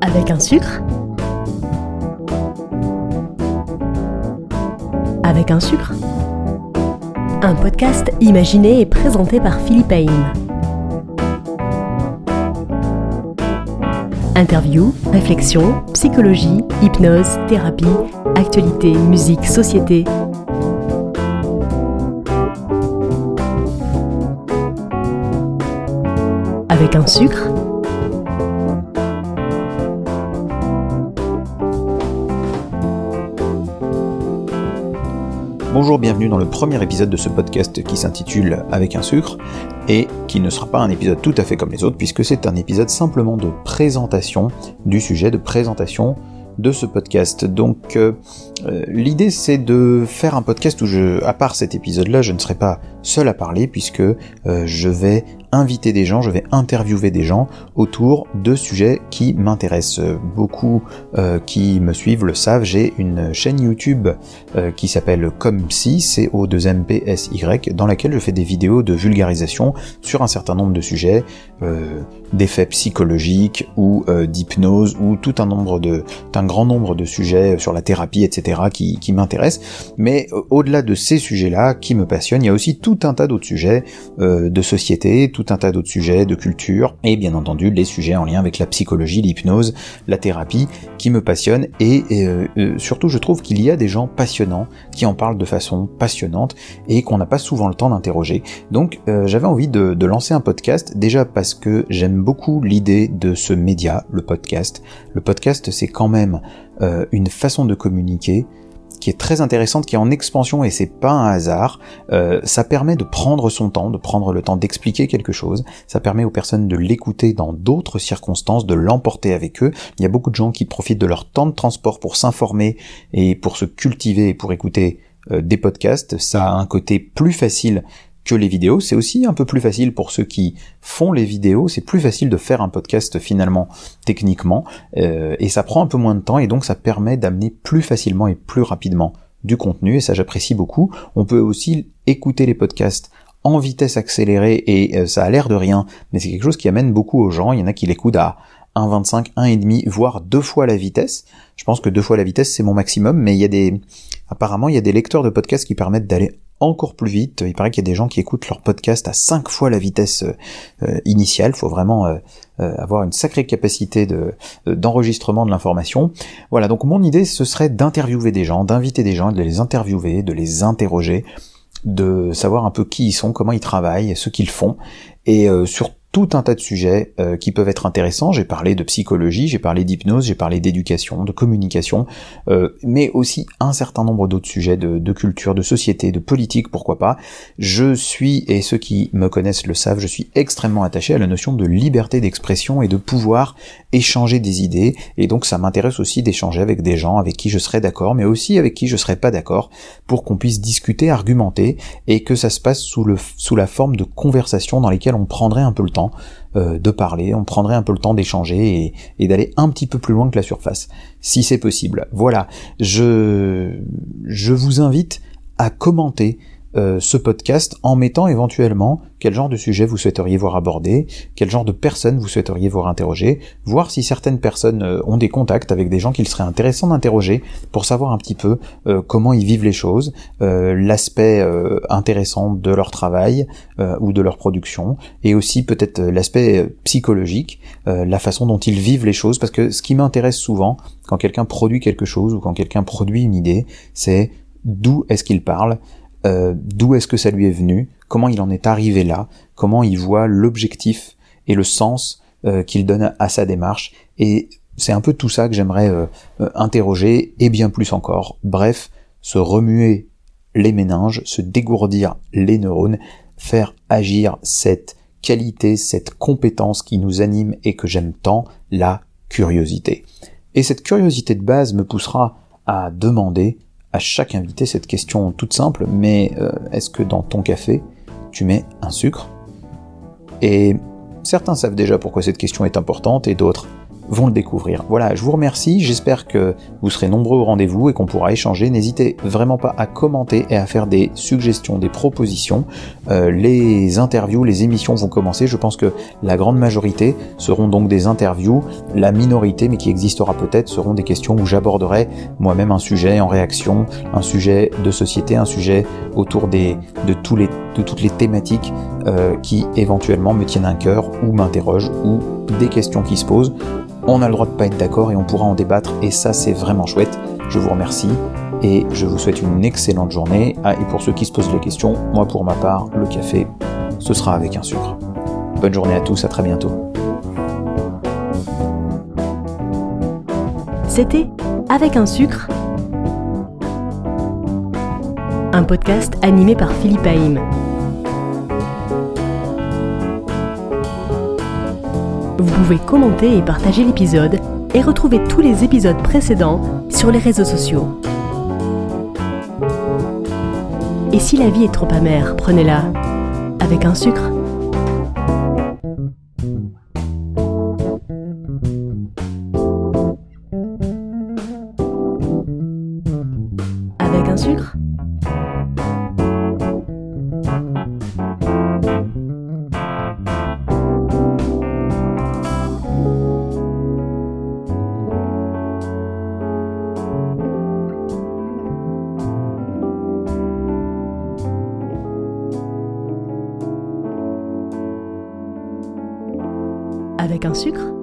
Avec un sucre Avec un sucre Un podcast imaginé et présenté par Philippe Haïm. Interview, réflexion, psychologie, hypnose, thérapie, actualité, musique, société. Un sucre Bonjour, bienvenue dans le premier épisode de ce podcast qui s'intitule Avec un sucre et qui ne sera pas un épisode tout à fait comme les autres puisque c'est un épisode simplement de présentation du sujet, de présentation de ce podcast. Donc euh, euh, l'idée c'est de faire un podcast où je, à part cet épisode-là, je ne serai pas seul à parler puisque euh, je vais inviter des gens, je vais interviewer des gens autour de sujets qui m'intéressent. Beaucoup euh, qui me suivent le savent, j'ai une chaîne YouTube euh, qui s'appelle Comsy, c o 2 m p s y dans laquelle je fais des vidéos de vulgarisation sur un certain nombre de sujets, euh, d'effets psychologiques ou d'hypnose ou tout un nombre de, un grand nombre de sujets sur la thérapie, etc. qui, qui m'intéressent. Mais au-delà de ces sujets-là qui me passionnent, il y a aussi tout un tas d'autres sujets de société, tout un tas d'autres sujets, de culture, et bien entendu les sujets en lien avec la psychologie, l'hypnose, la thérapie, qui me passionnent, et, euh, euh, surtout je trouve qu'il y a des gens passionnants qui en parlent de façon passionnante, et qu'on n'a pas souvent le temps d'interroger. Donc euh, j'avais envie de lancer un podcast, déjà parce que j'aime beaucoup l'idée de ce média, le podcast. Le podcast c'est quand même une façon de communiquer qui est très intéressante, qui est en expansion et c'est pas un hasard. Euh, ça permet de prendre son temps, de prendre le temps d'expliquer quelque chose. Ça permet aux personnes de l'écouter dans d'autres circonstances, de l'emporter avec eux. Il y a beaucoup de gens qui profitent de leur temps de transport pour s'informer et pour se cultiver et pour écouter euh, des podcasts. Ça a un côté plus facile que les vidéos. C'est aussi un peu plus facile pour ceux qui font les vidéos. C'est plus facile de faire un podcast finalement techniquement euh, et ça prend un peu moins de temps et donc ça permet d'amener plus facilement et plus rapidement du contenu et ça j'apprécie beaucoup. On peut aussi écouter les podcasts en vitesse accélérée et euh, ça a l'air de rien, mais c'est quelque chose qui amène beaucoup aux gens. Il y en a qui l'écoutent à 1.25, 1.5, voire deux fois la vitesse. Je pense que deux fois la vitesse c'est mon maximum, mais il y a des, apparemment il y a des lecteurs de podcasts qui permettent d'aller encore plus vite. Il paraît qu'il y a des gens qui écoutent leur podcast à 5 fois la vitesse euh, euh, initiale. Il faut vraiment euh, avoir une sacrée capacité de d'enregistrement de l'information. Voilà, donc mon idée ce serait d'interviewer des gens, d'inviter des gens, de les interviewer, de les interroger, de savoir un peu qui ils sont, comment ils travaillent, ce qu'ils font, et surtout tout un tas de sujets euh, qui peuvent être intéressants. J'ai parlé de psychologie, j'ai parlé d'hypnose, j'ai parlé d'éducation, de communication, euh, mais aussi un certain nombre d'autres sujets de, de, culture, de société, de politique, pourquoi pas. Je suis, et ceux qui me connaissent le savent, je suis extrêmement attaché à la notion de liberté d'expression et de pouvoir échanger des idées, et donc ça m'intéresse aussi d'échanger avec des gens avec qui je serais d'accord, mais aussi avec qui je serais pas d'accord, pour qu'on puisse discuter, argumenter, et que ça se passe sous, le, sous la forme de conversations dans lesquelles on prendrait un peu le temps euh, de parler, on prendrait un peu le temps d'échanger et, d'aller un petit peu plus loin que la surface, si c'est possible. Voilà, je, je vous invite à commenter euh, ce podcast en mettant éventuellement quel genre de sujet vous souhaiteriez voir abordé, quel genre de personnes vous souhaiteriez voir interroger, voir si certaines personnes euh, ont des contacts avec des gens qu'il serait intéressant d'interroger pour savoir un petit peu euh, comment ils vivent les choses, l'aspect intéressant de leur travail ou de leur production, et aussi peut-être l'aspect psychologique, la façon dont ils vivent les choses, parce que ce qui m'intéresse souvent quand quelqu'un produit quelque chose ou quand quelqu'un produit une idée, c'est d'où est-ce qu'il parle, euh, d'où est-ce que ça lui est venu, comment il en est arrivé là, comment il voit l'objectif et le sens euh, qu'il donne à, sa démarche? Et c'est un peu tout ça que j'aimerais euh, interroger, et bien plus encore. Bref, se remuer les méninges, se dégourdir les neurones, faire agir cette qualité, cette compétence qui nous anime et que j'aime tant, la curiosité. Et cette curiosité de base me poussera à demander à chaque invité cette question toute simple, mais euh, est-ce que dans ton café, tu mets un sucre? Et certains savent déjà pourquoi cette question est importante et d'autres vont le découvrir. Voilà, je vous remercie, j'espère que vous serez nombreux au rendez-vous et qu'on pourra échanger. N'hésitez vraiment pas à commenter et à faire des suggestions, des propositions. Euh, les interviews, les émissions vont commencer. Je pense que la grande majorité seront donc des interviews. La minorité, mais qui existera peut-être, seront des questions où j'aborderai moi-même un sujet en réaction, un sujet de société, un sujet autour des, de, tous les, de toutes les thématiques euh, qui éventuellement me tiennent un cœur ou m'interrogent ou des questions qui se posent. On a le droit de pas être d'accord et on pourra en débattre et ça c'est vraiment chouette. Je vous remercie et je vous souhaite une excellente journée. Ah, et pour ceux qui se posent les questions, moi pour ma part, le café, ce sera avec un sucre. Bonne journée à tous, à très bientôt. C'était Avec un sucre, un podcast animé par Philippe Haïm. Vous pouvez commenter et partager l'épisode et retrouver tous les épisodes précédents sur les réseaux sociaux. Et si la vie est trop amère, prenez-la avec un sucre. Avec un sucre? Avec un sucre